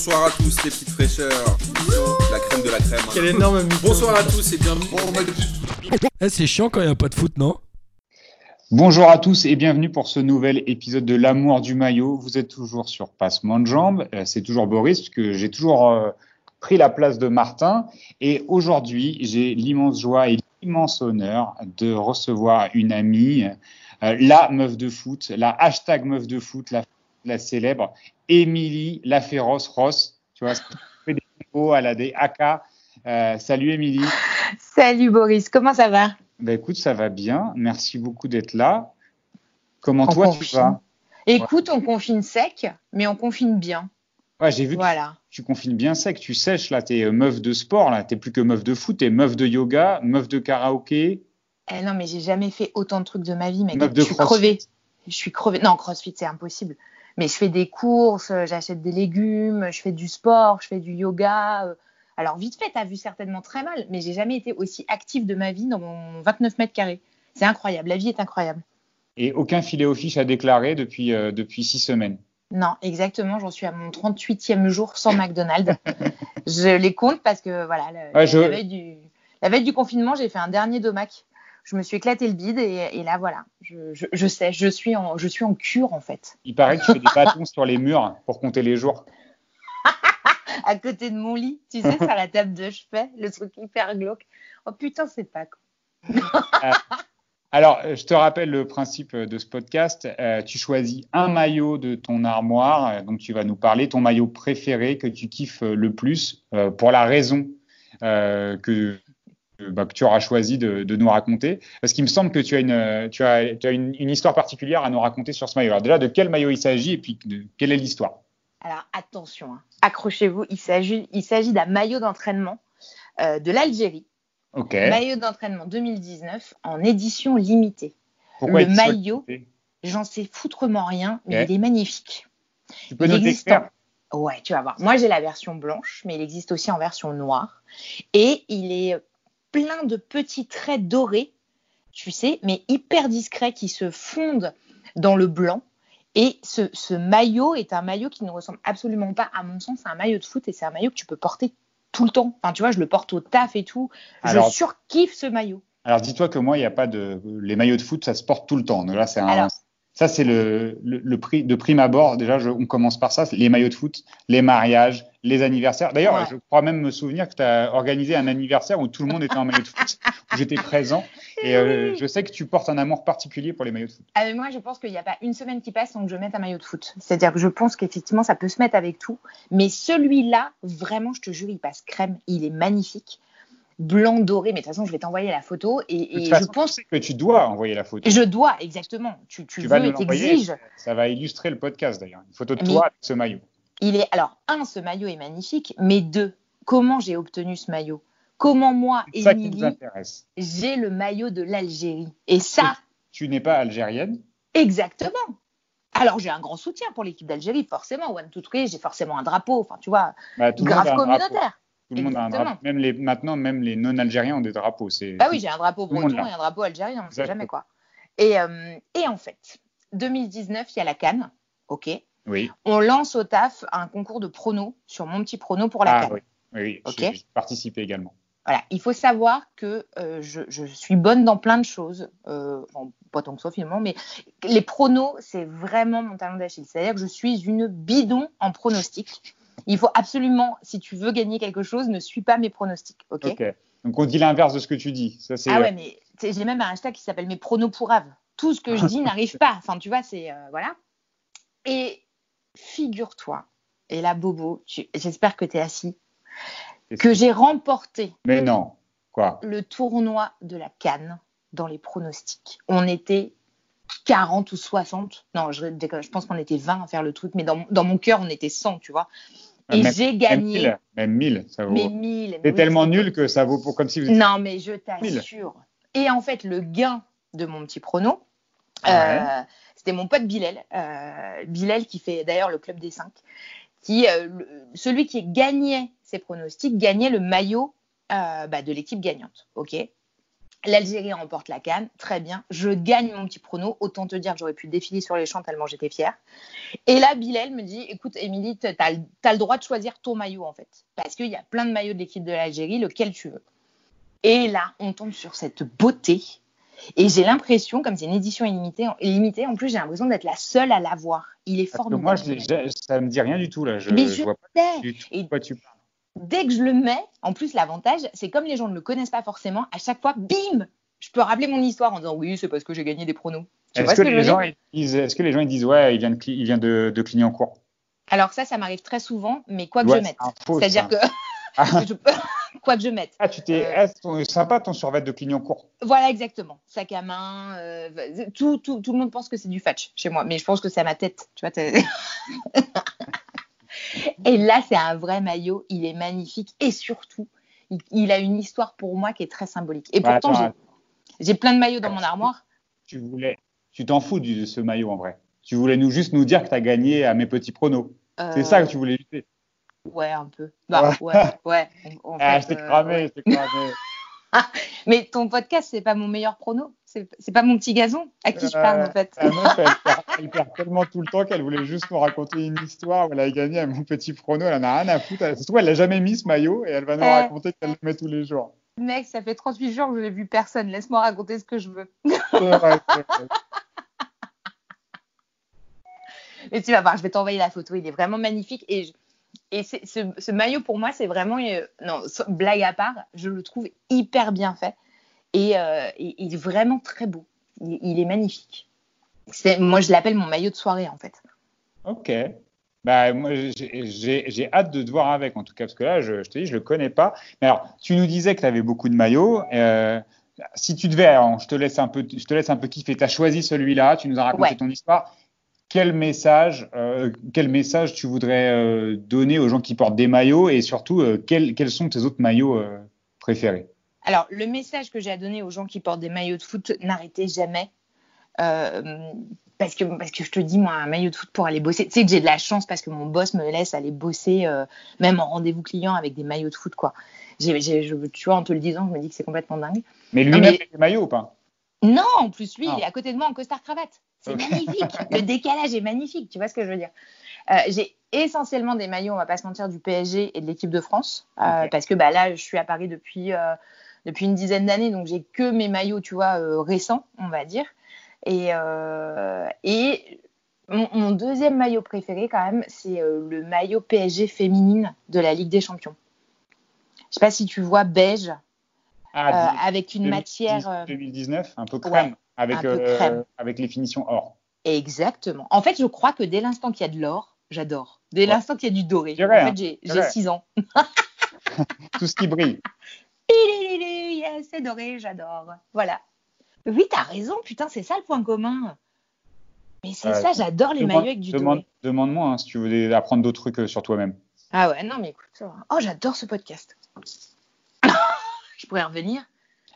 bonsoir à tous les petites fraîcheurs. La crème de la crème. Quel énorme mytho. Bonsoir à tous et bienvenue. Eh, c'est chiant quand il n'y a pas de foot, non? Bonjour à tous et bienvenue pour ce nouvel épisode de L'amour du maillot. Vous êtes toujours sur Passement de jambes. Euh, C'est toujours Boris, parce que j'ai toujours euh, pris la place de Martin. Et aujourd'hui, j'ai l'immense joie et l'immense honneur de recevoir une amie, euh, la meuf de foot, la hashtag meuf de foot, la, la célèbre Émilie La Féroce Ross. Tu vois, fait des combos à la des AK. Euh, salut Émilie. Salut Boris, comment ça va? Ben écoute, ça va bien. Merci beaucoup d'être là. Comment On toi tu vas? Écoute, on confine sec, mais on confine bien. Ouais, j'ai vu que Voilà. tu confines bien sec, tu sèches là, t'es euh, meuf de sport là, t'es plus que meuf de foot, t'es meuf de yoga, meuf de karaoké. Eh non, mais j'ai jamais fait autant de trucs de ma vie, mec. Meuf de je suis crevée. Je suis crevée. Non, crossfit, c'est impossible. Mais je fais des courses, euh, j'achète des légumes, je fais du sport, je fais du yoga. euh. Alors, vite fait, t'as vu certainement très mal, mais j'ai jamais été aussi active de ma vie dans mon 29 mètres carrés. C'est incroyable. La vie est incroyable. Et aucun filet aux fiches à déclarer depuis, euh, depuis six semaines. Non, exactement. J'en suis à mon 38e jour sans McDonald's. je les compte parce que voilà, le- Ouais, je- la, veille du, la veille du confinement, j'ai fait un dernier domac. Je me suis éclaté le bide et, et là voilà, je, je, je sais, je suis en, je suis en cure en fait. Il paraît que tu fais des bâtons sur les murs pour compter les jours. À côté de mon lit, tu sais, sur la table de chevet, le truc hyper glauque. Oh putain, c'est pas con. Alors, euh, je te rappelle le principe de ce podcast. Euh, tu choisis un maillot de ton armoire, euh, donc tu vas nous parler ton maillot préféré que tu kiffes le plus euh, pour la raison euh, que, bah, que tu auras choisi de, de nous raconter. Parce qu'il me semble que tu as, une, tu as, tu as une, une histoire particulière à nous raconter sur ce maillot. Alors déjà, de quel maillot il s'agit et puis de, quelle est l'histoire? Alors attention, hein. accrochez-vous, il s'agit, il s'agit d'un maillot d'entraînement euh, de l'Algérie, maillot d'entraînement 2019 en édition limitée. Pourquoi le maillot- J'en sais foutrement rien, mais il est magnifique. Tu peux il nous existe décrire Ouais, tu vas voir. Moi, j'ai la version blanche, mais il existe aussi en version noire. Et il est plein de petits traits dorés, tu sais, mais hyper discrets qui se fondent dans le blanc. Et ce, ce maillot est un maillot qui ne ressemble absolument pas, à mon sens, à un maillot de foot. Et c'est un maillot que tu peux porter tout le temps. Enfin, tu vois, je le porte au taf et tout. Alors- je surkiffe ce maillot. Alors dis-toi que moi, il n'y a pas de les maillots de foot, ça se porte tout le temps. Là, c'est un, Alors- ça c'est le, le, le prix de prime abord. Déjà, je- on commence par ça, les maillots de foot, les mariages, les anniversaires. D'ailleurs, Ouais. je crois même me souvenir que tu as organisé un anniversaire où tout le monde était en maillot de foot, où j'étais présent. Et euh, je sais que tu portes un amour particulier pour les maillots de foot. Ah, mais moi, je pense qu'il n'y a pas une semaine qui passe sans que je mette un maillot de foot. C'est-à-dire que je pense qu'effectivement, ça peut se mettre avec tout. Mais celui-là, vraiment, je te jure, il passe crème. Il est magnifique. Blanc doré. Mais de toute façon, je vais t'envoyer la photo. Et, toute je pense. sais que tu dois envoyer la photo. Je dois, exactement. Tu, tu, Tu vas veux nous l'envoyer. t'exiges. Ça va illustrer le podcast d'ailleurs. Une photo de Mais- toi avec ce maillot. Il est. Alors, un, ce maillot est magnifique. Mais deux, comment j'ai obtenu ce maillot? Comment moi, Émilie, j'ai le maillot de l'Algérie? Et ça, Tu n'es pas algérienne? Exactement. Alors j'ai un grand soutien pour l'équipe d'Algérie, forcément. One, two, three, j'ai forcément un drapeau. Enfin, tu vois, Bah, grave communautaire. Tout le monde a un drapeau. Même les, maintenant, même les non-algériens ont des drapeaux. Bah oui, j'ai un drapeau breton et un drapeau algérien, on ne sait jamais quoi. Et, euh, et en fait, 2019, il y a la Cannes. OK? Oui. On lance au taf un concours de pronos sur mon petit prono pour la Ah Cannes. oui. Oui, oui. J'ai j'ai participé également. Voilà, il faut savoir que euh, je, je suis bonne dans plein de choses, euh, bon, pas tant que ça finalement, mais les pronos, c'est vraiment mon talent d'Achille. C'est-à-dire que je suis une bidon en pronostic. Il faut absolument, si tu veux gagner quelque chose, ne suis pas mes pronostics, ok. Donc on dit l'inverse de ce que tu dis. Ça. Ah ouais, mais tu sais, j'ai même un hashtag qui s'appelle mes pronos pourraves. Tout ce que je dis n'arrive pas. Enfin, tu vois, c'est euh, voilà. Et figure-toi, et là, Bobo, tu- j'espère que tu es assis, que j'ai remporté Mais non. Quoi? le tournoi de la Cannes dans les pronostics. On était 40 ou 60. Non, je pense qu'on était 20 à faire le truc, mais dans, dans mon cœur, on était 100, tu vois. Et Même- j'ai gagné 1000. Même 1000. Ça vaut. mes 1000. C'est oui, tellement nul que ça vaut pour comme si vous. Non, mais je t'assure. Et en fait, le gain de mon petit prono, Ouais. euh, c'était mon pote Bilal. euh, Bilal qui fait d'ailleurs le club des 5. Qui, euh, le- celui qui gagnait ses pronostics gagnait le maillot euh, bah, de l'équipe gagnante. ok? L'Algérie remporte la canne, très bien. Je gagne mon petit prono. Autant te dire que j'aurais pu défiler sur les champs tellement j'étais fière. Et là, Bilal me dit Écoute, Émilie, tu as, le droit de choisir ton maillot en fait. Parce qu'il y a plein de maillots de l'équipe de l'Algérie, lequel tu veux. Et là, on tombe sur cette beauté. Et j'ai l'impression, comme c'est une édition illimitée, illimitée en plus, j'ai l'impression d'être la seule à l'avoir. Il est formidable. Moi, je, ça me dit rien du tout là. Je, Mais je, vois pas du tout de quoi tu parles dès que je le mets, en plus, l'avantage, c'est comme les gens ne le connaissent pas forcément, à chaque fois, bim, je peux rappeler mon histoire en disant oui, c'est parce que j'ai gagné des pronos. Est-ce que, les gens disent, est-ce que les gens ils disent ouais, il vient de, il vient de, de Clignancourt Alors ça, ça m'arrive très souvent, mais quoi que je mette. C'est-à-dire que je peux... quoi que je mette. Ah, tu t'es euh... sympa ton survêt de Clignancourt. Voilà, exactement. Sac à main, euh... tout, tout, tout, le monde pense que c'est du fatch chez moi, mais je pense que c'est à ma tête. Tu vois, Et là, c'est un vrai maillot. Il est magnifique et surtout, il, il, a une histoire pour moi qui est très symbolique. Et Bah, pourtant, j'ai plein de maillots dans mon armoire. Tu voulais, tu t'en fous de ce maillot en vrai. Tu voulais nous juste nous dire que tu as gagné à mes petits pronos. Euh... C'est ça que tu voulais lutter. Ouais, un peu. Bah, ouais, ouais. En, ah, je t'ai cramé, euh, je t'ai cramé. Mais ton podcast, c'est pas mon meilleur prono. C'est pas mon petit gazon à qui je parle en fait. La meuf, elle, perd, elle perd tellement tout le temps qu'elle voulait juste nous raconter une histoire où elle a gagné à mon petit prono. Elle en a rien à foutre. Elle, surtout, elle l'a jamais mis ce maillot et elle va nous Euh. raconter qu'elle le met tous les jours. Mec, ça fait 38 jours que je l'ai vu personne. Laisse-moi raconter ce que je veux. Vrai. Et tu vas voir, je vais t'envoyer la photo. Il est vraiment magnifique. Et, je- et ce, ce maillot, pour moi, c'est vraiment. euh, non, blague à part, je le trouve hyper bien fait. Et, euh, et il est vraiment très beau. Il, il est magnifique. Moi, je l'appelle mon maillot de soirée, en fait. Ok. Bah, moi, j'ai- hâte de te voir avec, en tout cas, parce que là, je, je te dis, je le connais pas. Mais alors, tu nous disais que tu avais beaucoup de maillots. Euh, si tu devais, alors, je te laisse un peu, je te laisse un peu kiffer. Tu as choisi celui-là, tu nous as raconté Ouais. ton histoire. Quel message, euh, quel message tu voudrais euh, donner aux gens qui portent des maillots et surtout, euh, quels, quels sont tes autres maillots préférés? Alors, le message que j'ai à donner aux gens qui portent des maillots de foot, n'arrêtez jamais. Parce, que, parce que je te dis, moi, un maillot de foot pour aller bosser. Tu sais que j'ai de la chance parce que mon boss me laisse aller bosser, même en rendez-vous client, avec des maillots de foot. quoi. Je, tu vois, en te le disant, je me dis que c'est complètement dingue. Mais lui-même, mais- fait des maillots ou pas? Non, en plus, lui, Ah. il est à côté de moi en costard-cravate. C'est magnifique. Le décalage est magnifique. Tu vois ce que je veux dire Euh, J'ai essentiellement des maillots, on va pas se mentir, du PSG et de l'équipe de France. euh. Parce que bah, là, je suis à Paris depuis, euh, depuis une dizaine d'années, donc j'ai que mes maillots, tu vois, récents, on va dire. Et, et mon, mon deuxième maillot préféré, quand même, c'est le maillot PSG féminine de la Ligue des Champions. Je sais pas si tu vois beige, Ah, avec une 2010, matière. euh, 2019, un peu crème, avec, euh, avec les finitions or. Exactement. En fait, je crois que dès l'instant qu'il y a de l'or, j'adore. Dès Ouais. l'instant qu'il y a du doré. En hein. fait, j'ai C'est j'ai vrai. 6 ans. Tout ce qui brille. Yes, c'est doré, j'adore. Voilà. Oui, t'as raison, putain, c'est ça le point commun. Mais c'est ça, j'adore les maillots avec du demande- doré. Demande-moi hein, si tu veux apprendre d'autres trucs euh, sur toi-même. Ah ouais, non, mais écoute, ça va. Oh, j'adore ce podcast. je pourrais revenir.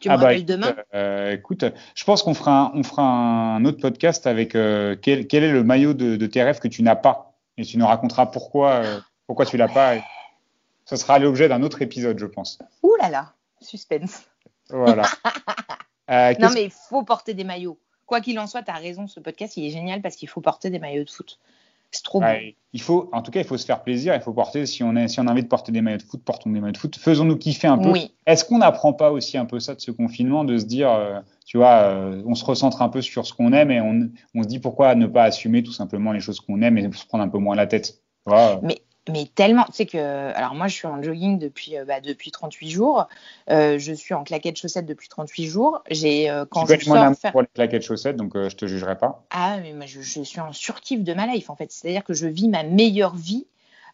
Tu me Ah bah, rappelles demain euh, écoute, je pense qu'on fera, un, on fera un autre podcast avec euh, quel, quel est le maillot de, de tes rêves que tu n'as pas? Et tu nous raconteras pourquoi, euh, pourquoi tu l'as pas. Et ce sera l'objet d'un autre épisode, je pense. Ouh là là, suspense. Voilà. Euh, Non, mais il faut porter des maillots. Quoi qu'il en soit, t'as raison, ce podcast, il est génial parce qu'il faut porter des maillots de foot. C'est trop beau. Ouais, il faut, en tout cas, il faut se faire plaisir. Il faut porter, si on, est, si on a envie de porter des maillots de foot, portons des maillots de foot. Faisons-nous kiffer un peu. Oui. Est-ce qu'on n'apprend pas aussi un peu ça de ce confinement, de se dire, euh, tu vois, euh, on se recentre un peu sur ce qu'on aime et on, on se dit pourquoi ne pas assumer tout simplement les choses qu'on aime et se prendre un peu moins la tête. Mais tellement, tu sais que, alors moi je suis en jogging depuis, euh, bah, depuis 38 jours, Euh, je suis en claquettes chaussettes depuis 38 jours, j'ai, euh, quand tu je sors faire... pour les claquettes chaussettes, donc euh, je te jugerai pas. Ah, mais moi je, je suis en surkiff de ma life en fait, c'est-à-dire que je vis ma meilleure vie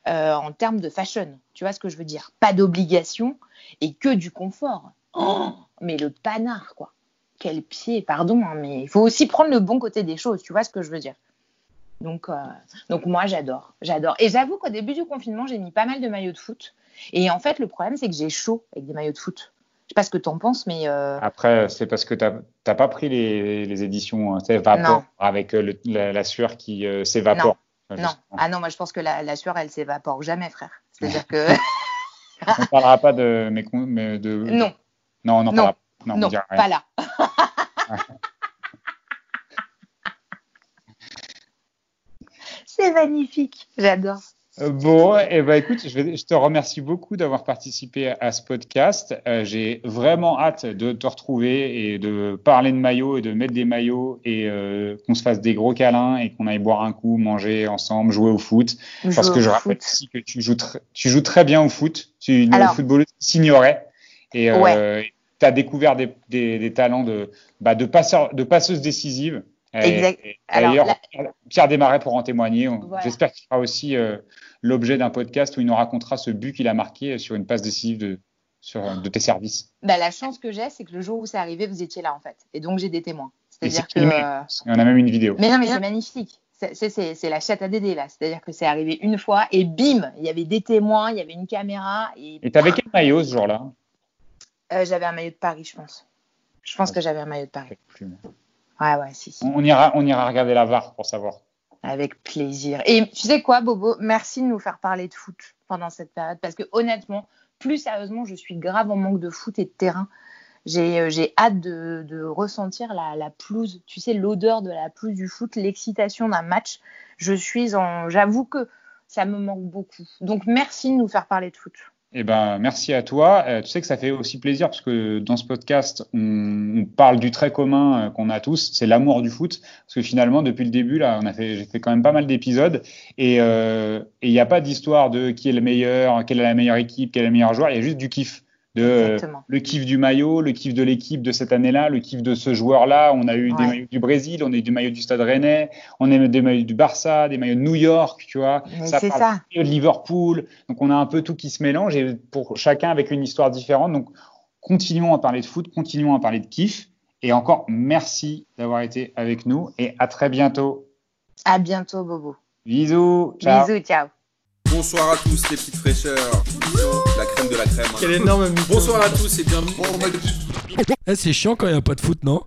euh, en termes de fashion, tu vois ce que je veux dire? Pas d'obligation et que du confort. Oh, mais le panard quoi, quel pied, pardon, hein, mais il faut aussi prendre le bon côté des choses, tu vois ce que je veux dire? Donc, euh, donc moi j'adore, j'adore. Et j'avoue qu'au début du confinement, j'ai mis pas mal de maillots de foot. Et en fait, le problème, c'est que j'ai chaud avec des maillots de foot. Je sais pas ce que t'en penses, mais euh, Après, c'est parce que tu n'as pas pris les, les éditions tu sais, vapeur Non. avec euh, le- la, la sueur qui euh, s'évapore. non. Ah non, moi je pense que la, la sueur, elle s'évapore jamais, frère. C'est-à-dire que On ne parlera pas de, mais, de. non, Non, on n'en Non. parlera pas. on Non, dira rien. pas là. magnifique, j'adore. Euh, Bon, et ben écoute, je, vais- je te remercie beaucoup d'avoir participé à ce podcast. Euh, J'ai vraiment hâte de te retrouver et de parler de maillots et de mettre des maillots et euh, qu'on se fasse des gros câlins et qu'on aille boire un coup, manger ensemble, jouer au foot. Parce que je rappelle foot. aussi que tu joues, tr- tu joues très bien au foot. Tu Alors- footballeuse qui s'ignorait et euh, tu as découvert des, des, des talents de, bah, de, passeur, de passeuse décisive. Exact. et Alors, D'ailleurs, la- Pierre- Desmarais pour en témoigner. Voilà. J'espère qu'il fera aussi euh, l'objet d'un podcast où il nous racontera ce but qu'il a marqué sur une passe décisive de, sur, de tes services. Bah, la chance que j'ai, c'est que le jour où c'est arrivé, vous étiez là en fait. Et donc j'ai des témoins. C'est-à-dire c'est que. euh, Et on a même une vidéo. Mais non, mais c'est magnifique. C'est- la chatte à Dédé là. C'est-à-dire que c'est arrivé une fois et bim, il y avait des témoins, il y avait une caméra et. Et t'avais quel maillot ce jour-là? Euh, j'avais un maillot de Paris, je pense. Je pense que j'avais un maillot de Paris. Ouais, ouais, si, si. On ira, on ira regarder la VAR pour savoir. Avec plaisir. Et tu sais quoi, Bobo? Merci de nous faire parler de foot pendant cette période. Parce que honnêtement, plus sérieusement, je suis grave en manque de foot et de terrain. J'ai euh, hâte de, de ressentir la, la pelouse, tu sais, l'odeur de la pelouse du foot, l'excitation d'un match. Je suis en. J'avoue que ça me manque beaucoup. Donc merci de nous faire parler de foot. Eh ben, merci à toi. Euh, tu sais que ça fait aussi plaisir parce que dans ce podcast, on, parle du trait commun euh, qu'on a tous, c'est l'amour du foot. Parce que finalement, depuis le début, là, on a fait, j'ai fait quand même pas mal d'épisodes et euh, il n'y a pas d'histoire de qui est le meilleur, quelle est la meilleure équipe, quel est le meilleur joueur. Il y a juste du kiff. De, euh, le kiff du maillot, le kiff de l'équipe de cette année-là, le kiff de ce joueur-là. On a eu des maillots du Brésil, on a eu du maillot du Stade Rennais, on a eu des maillots du Barça, des maillots de New York, tu vois. Mais Ça c'est parle ça. de Liverpool. Donc on a un peu tout qui se mélange et pour chacun avec une histoire différente. Donc continuons à parler de foot, continuons à parler de kiff. Et encore merci d'avoir été avec nous et à très bientôt. À bientôt, Bobo. Bisous. Ciao. Bisous, ciao. Bonsoir à tous les petites fraîcheurs. La de la crème. Quel énorme mytho. Bonsoir à tous et bienvenue. Eh, c'est chiant quand il n'y a pas de foot, non?